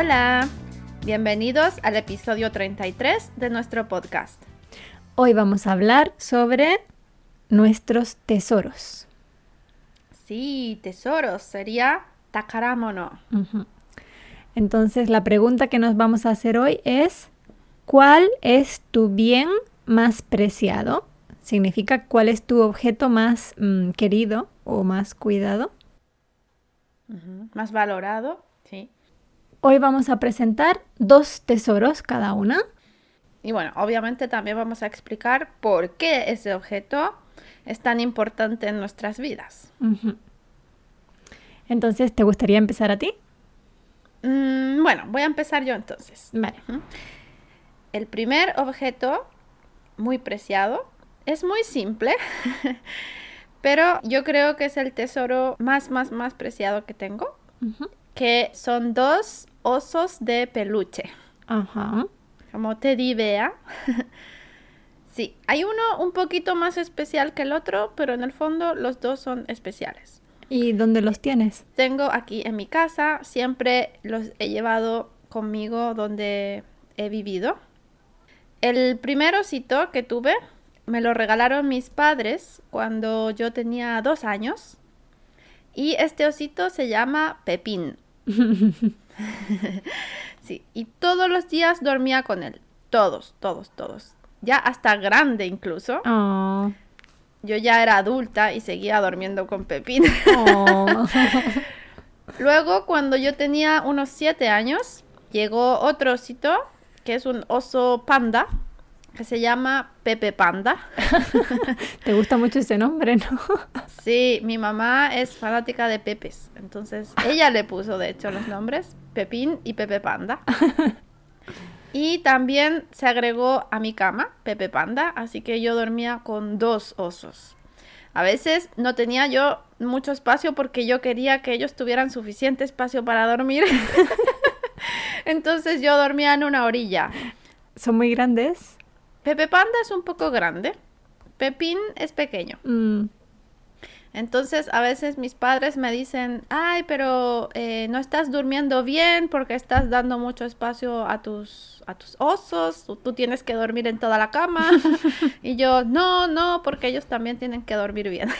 Hola. Bienvenidos al episodio 33 de nuestro podcast. Hoy vamos a hablar sobre nuestros tesoros. Sí, tesoros sería takaramono. Entonces la pregunta que nos vamos a hacer hoy es, ¿cuál es tu bien más preciado? Significa cuál es tu objeto más mm, querido o más cuidado. Más valorado. Hoy vamos a presentar dos tesoros cada una. Y bueno, obviamente también vamos a explicar por qué ese objeto es tan importante en nuestras vidas. Entonces, ¿te gustaría empezar a ti? Mm, bueno, voy a empezar yo entonces. Vale. El primer objeto, muy preciado, es muy simple, pero yo creo que es el tesoro más, más, más preciado que tengo. Que son dos osos de peluche, Ajá. como Teddy Bear. sí, hay uno un poquito más especial que el otro, pero en el fondo los dos son especiales. ¿Y dónde los tienes? Tengo aquí en mi casa, siempre los he llevado conmigo donde he vivido. El primer osito que tuve me lo regalaron mis padres cuando yo tenía dos años. Y este osito se llama Pepín. sí, y todos los días dormía con él. Todos, todos, todos. Ya hasta grande incluso. Oh. Yo ya era adulta y seguía durmiendo con Pepín. Oh. Luego, cuando yo tenía unos siete años, llegó otro osito, que es un oso panda, que se llama Pepe Panda. ¿Te gusta mucho ese nombre, no? Sí, mi mamá es fanática de Pepes, entonces ella le puso, de hecho, los nombres, Pepín y Pepe Panda. Y también se agregó a mi cama Pepe Panda, así que yo dormía con dos osos. A veces no tenía yo mucho espacio porque yo quería que ellos tuvieran suficiente espacio para dormir. Entonces yo dormía en una orilla. ¿Son muy grandes? Pepe Panda es un poco grande. Pepín es pequeño. Mm. Entonces a veces mis padres me dicen, ay, pero eh, no estás durmiendo bien porque estás dando mucho espacio a tus, a tus osos, tú, tú tienes que dormir en toda la cama. y yo, no, no, porque ellos también tienen que dormir bien.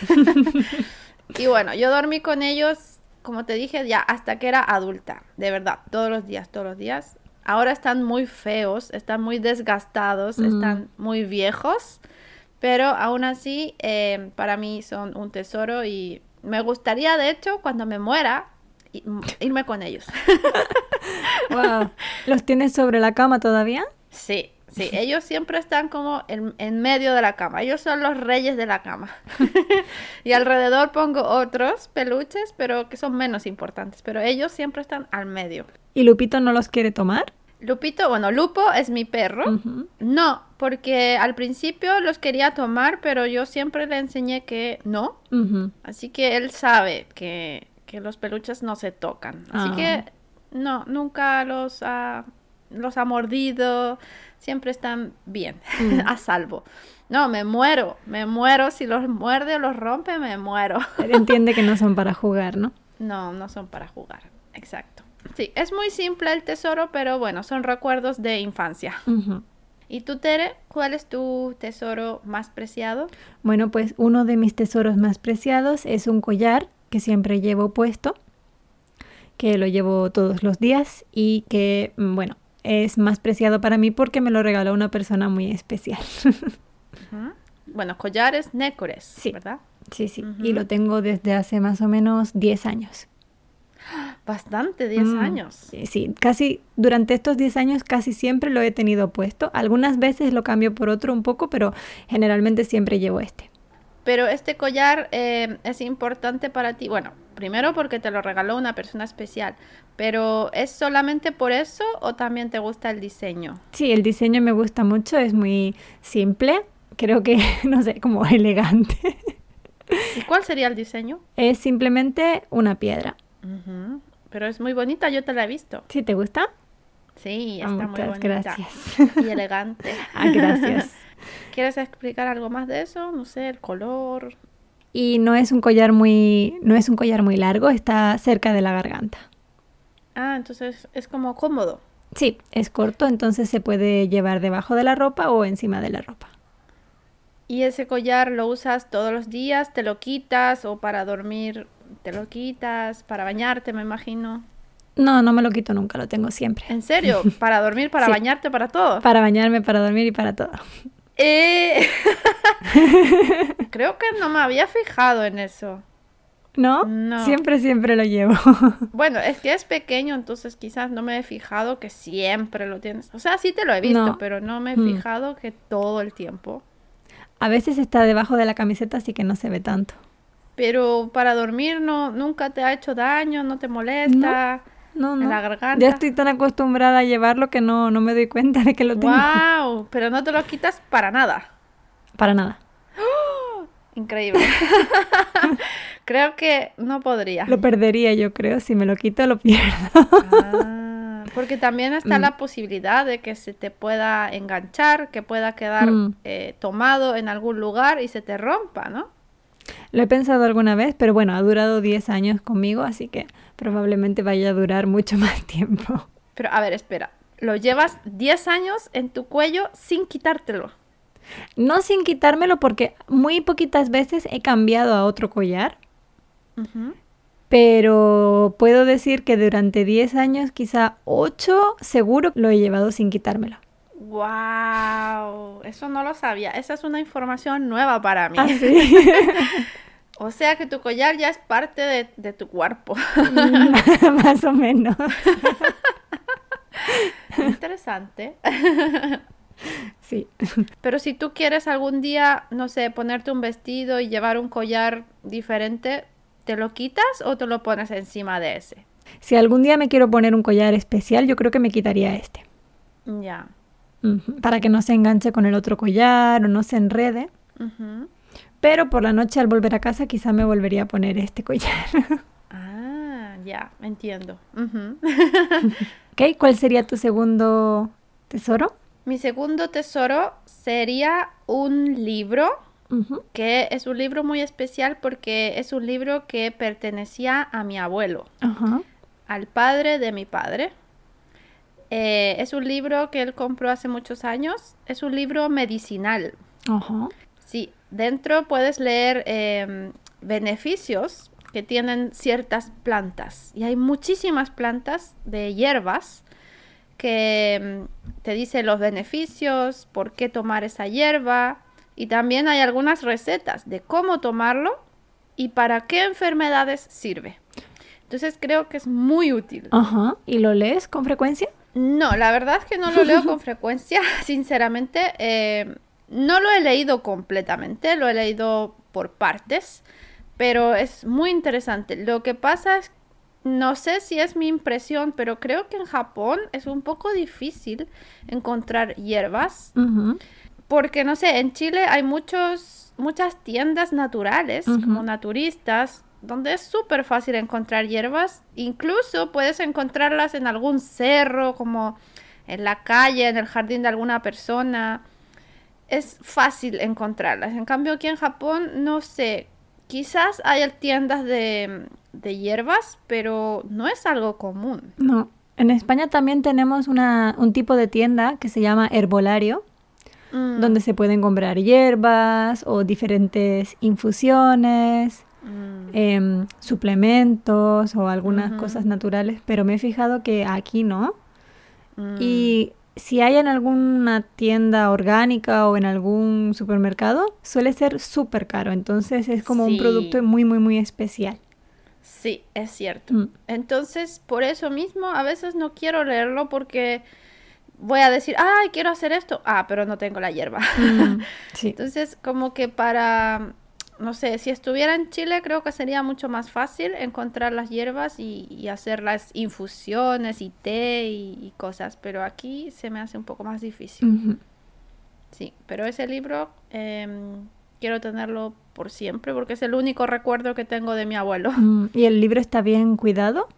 y bueno, yo dormí con ellos, como te dije, ya hasta que era adulta, de verdad, todos los días, todos los días. Ahora están muy feos, están muy desgastados, Mm. están muy viejos. Pero aún así, eh, para mí son un tesoro y me gustaría, de hecho, cuando me muera, irme con ellos. Wow. ¿Los tienes sobre la cama todavía? Sí, sí, ellos siempre están como en, en medio de la cama. Ellos son los reyes de la cama. y alrededor pongo otros peluches, pero que son menos importantes. Pero ellos siempre están al medio. ¿Y Lupito no los quiere tomar? Lupito, bueno, Lupo es mi perro. No, porque al principio los quería tomar, pero yo siempre le enseñé que no. Así que él sabe que, que los peluches no se tocan. Así Ah. que no, nunca los ha, los ha mordido. Siempre están bien, a salvo. No, me muero, me muero. Si los muerde o los rompe, me muero. Él entiende que no son para jugar, ¿no? No, no son para jugar. Exacto. Sí, es muy simple el tesoro, pero bueno, son recuerdos de infancia. ¿Y tú, Tere, cuál es tu tesoro más preciado? Bueno, pues uno de mis tesoros más preciados es un collar que siempre llevo puesto, que lo llevo todos los días y que, mm, bueno, es más preciado para mí porque me lo regaló una persona muy especial. Ujú. Bueno, collares, nécores, Sí. ¿verdad? sí, sí, y lo tengo desde hace más o menos 10 años. Bastante, 10 Mm, años. Sí, casi durante estos 10 años casi siempre lo he tenido puesto. Algunas veces lo cambio por otro un poco, pero generalmente siempre llevo este. Pero este collar eh, es importante para ti. Bueno, primero porque te lo regaló una persona especial. Pero ¿es solamente por eso o también te gusta el diseño? Sí, el diseño me gusta mucho, es muy simple, creo que, no sé, como elegante. ¿Y cuál sería el diseño? Es simplemente una piedra. Pero es muy bonita, yo te la he visto. ¿Sí te gusta? Sí, Ah, está muy muchas bonita. gracias. Y elegante. Ah, gracias. ¿Quieres explicar algo más de eso? No sé, el color. Y no es un collar muy, no es un collar muy largo, está cerca de la garganta. Ah, entonces es como cómodo. Sí, es corto, entonces se puede llevar debajo de la ropa o encima de la ropa. ¿Y ese collar lo usas todos los días? ¿Te lo quitas o para dormir te lo quitas? ¿Para bañarte, me imagino? No, no me lo quito nunca, lo tengo siempre. ¿En serio? ¿Para dormir, para Sí. bañarte, para todo? Para bañarme, para dormir y para todo. Eh, Creo que no me había fijado en eso. ¿No? No. Siempre, siempre lo llevo. Bueno, es que es pequeño, entonces quizás no me he fijado que siempre lo tienes. O sea, sí te lo he visto, No. pero no me he Mm. fijado que todo el tiempo. A veces está debajo de la camiseta, así que no se ve tanto. Pero para dormir no, nunca te ha hecho daño, no te molesta. No, En no. la garganta. Ya estoy tan acostumbrada a llevarlo que no, no me doy cuenta de que lo tengo. ¡Wow! Pero no te lo quitas para nada. Para nada. Increíble. Creo que no podría. Lo perdería, yo creo. Si me lo quito, lo pierdo. Ah, porque también está Mm. la posibilidad de que se te pueda enganchar, que pueda quedar Mm. eh, tomado en algún lugar y se te rompa, ¿no? Lo he pensado alguna vez, pero bueno, ha durado 10 años conmigo, así que probablemente vaya a durar mucho más tiempo. Pero a ver, espera. Lo llevas 10 años en tu cuello sin quitártelo. No sin quitármelo porque muy poquitas veces he cambiado a otro collar, pero puedo decir que durante 10 años, quizá 8, seguro lo he llevado sin quitármelo. ¡Wow! Eso no lo sabía. Esa es una información nueva para mí. Ah, sí. O sea que tu collar ya es parte de, de tu cuerpo. más o menos. Interesante. Sí. Pero si tú quieres algún día, no sé, ponerte un vestido y llevar un collar diferente, ¿te lo quitas o te lo pones encima de ese? Si algún día me quiero poner un collar especial, yo creo que me quitaría este. Ya. Para que no se enganche con el otro collar o no se enrede. Pero por la noche al volver a casa quizá me volvería a poner este collar. Ah, ya, entiendo. ¿Ok? ¿Cuál sería tu segundo tesoro? Mi segundo tesoro sería un libro, que es un libro muy especial porque es un libro que pertenecía a mi abuelo. Al padre de mi padre. Eh, es un libro que él compró hace muchos años. Es un libro medicinal. Ajá. Sí, dentro puedes leer em, beneficios que tienen ciertas plantas. Y hay muchísimas plantas de hierbas que em, te dice los beneficios, por qué tomar esa hierba. Y también hay algunas recetas de cómo tomarlo y para qué enfermedades sirve. Entonces creo que es muy útil. Ajá. ¿Y lo lees con frecuencia? No, la verdad es que no lo leo con frecuencia, sinceramente. eh, no lo he leído completamente, lo he leído por partes, pero es muy interesante. Lo que pasa es, no sé si es mi impresión, pero creo que en Japón es un poco difícil encontrar hierbas, porque no sé, en Chile hay muchos, muchas tiendas naturales, como naturistas, donde es súper fácil encontrar hierbas. Incluso puedes encontrarlas en algún cerro, como en la calle, en el jardín de alguna persona. Es fácil encontrarlas. En cambio, aquí en Japón, no sé, quizás hay tiendas de, de hierbas, pero no es algo común. No. En España también tenemos una, un tipo de tienda que se llama herbolario, Mm, donde se pueden comprar hierbas o diferentes infusiones, mm, em, suplementos o algunas cosas naturales, pero me he fijado que aquí no. mm. Y si hay en alguna tienda orgánica o en algún supermercado, suele ser súper caro. Entonces es como un producto muy, muy, muy especial. Sí, es cierto. Mm. Entonces, por eso mismo, a veces no quiero leerlo porque voy a decir, ay, quiero hacer esto. Ah, pero no tengo la hierba. Mm, sí. Entonces, como que para, no sé, si estuviera en Chile, creo que sería mucho más fácil encontrar las hierbas y, y hacer las infusiones y té y, y cosas. Pero aquí se me hace un poco más difícil. Sí, pero ese libro em, quiero tenerlo por siempre porque es el único recuerdo que tengo de mi abuelo. Mm, ¿Y el libro está bien cuidado?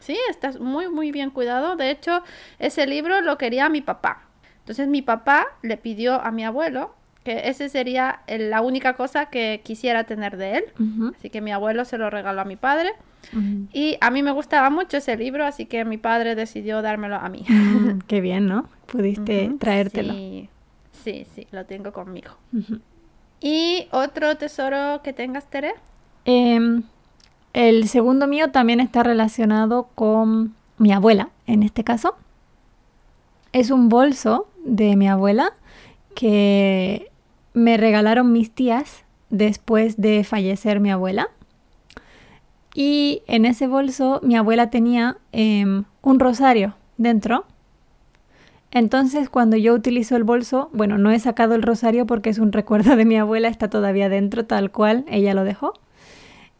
Sí, está muy, muy bien cuidado. De hecho, ese libro lo quería mi papá. Entonces mi papá le pidió a mi abuelo que ese sería el- la única cosa que quisiera tener de él. Así que mi abuelo se lo regaló a mi padre. Y a mí me gustaba mucho ese libro, así que mi padre decidió dármelo a mí. Mm, qué bien, ¿no? Pudiste traértelo. Sí, sí, sí, lo tengo conmigo. ¿Y otro tesoro que tengas, Tere? Em, el segundo mío también está relacionado con mi abuela, en este caso. Es un bolso de mi abuela que me regalaron mis tías después de fallecer mi abuela. Y en ese bolso mi abuela tenía em, un rosario dentro. Entonces cuando yo utilizo el bolso, bueno, no he sacado el rosario porque es un recuerdo de mi abuela, está todavía dentro tal cual, ella lo dejó.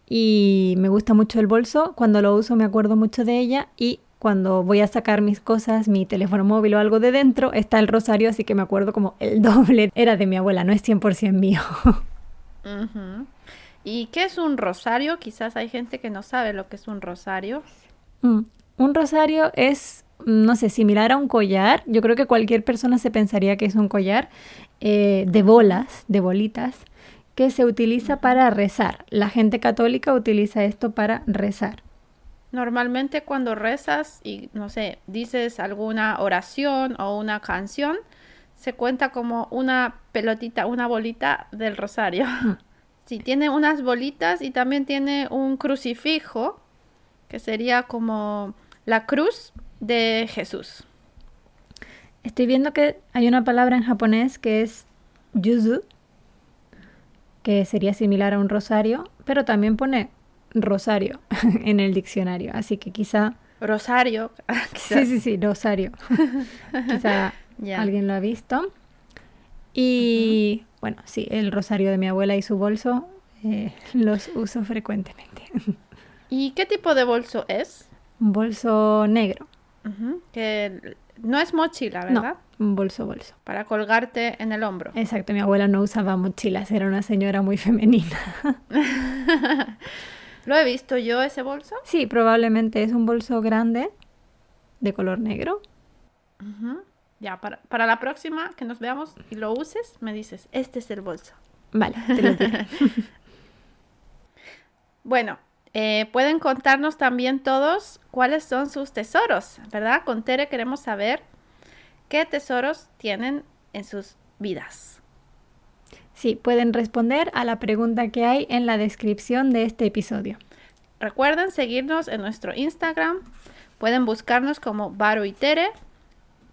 Y me gusta mucho el bolso, cuando lo uso me acuerdo mucho de ella y cuando voy a sacar mis cosas, mi teléfono móvil o algo de dentro, está el rosario, así que me acuerdo como el doble era de mi abuela, no es 100% mío. ¿Y qué es un rosario? Quizás hay gente que no sabe lo que es un rosario. Mm, Un rosario es, no sé, similar a un collar. Yo creo que cualquier persona se pensaría que es un collar eh, de bolas, de bolitas, que se utiliza para rezar. La gente católica utiliza esto para rezar. Normalmente cuando rezas y, no sé, dices alguna oración o una canción, se cuenta como una pelotita, una bolita del rosario. Sí, tiene unas bolitas y también tiene un crucifijo, que sería como la cruz de Jesús. Estoy viendo que hay una palabra en japonés que es yuzu, que sería similar a un rosario, pero también pone rosario en el diccionario. Así que quizá... Rosario. Sí, sí, sí, rosario. quizá alguien lo ha visto. Y bueno, sí, el rosario de mi abuela y su bolso eh, los uso frecuentemente. ¿Y qué tipo de bolso es? Un bolso negro. Que no es mochila, No, ¿verdad? un bolso bolso. Para colgarte en el hombro. Exacto, mi abuela no usaba mochilas, era una señora muy femenina. ¿Lo he visto yo ese bolso? Sí, probablemente es un bolso grande de color negro. Ya, para, para la próxima que nos veamos y lo uses, me dices, este es el bolso. Vale, te lo. Bueno, eh, pueden contarnos también todos cuáles son sus tesoros, ¿verdad? Con Tere queremos saber qué tesoros tienen en sus vidas. Sí, pueden responder a la pregunta que hay en la descripción de este episodio. Recuerden seguirnos en nuestro Instagram. Pueden buscarnos como Baru y Tere.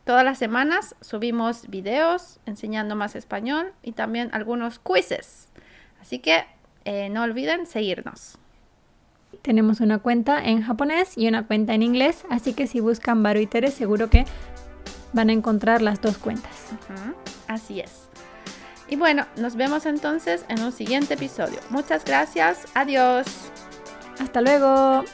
Todas las semanas subimos videos enseñando más español y también algunos quizzes. Así que eh, no olviden seguirnos. Tenemos una cuenta en japonés y una cuenta en inglés, así que si buscan Baru y Tere seguro que van a encontrar las dos cuentas. Así es. Y bueno, nos vemos entonces en un siguiente episodio. Muchas gracias. Adiós. Hasta luego.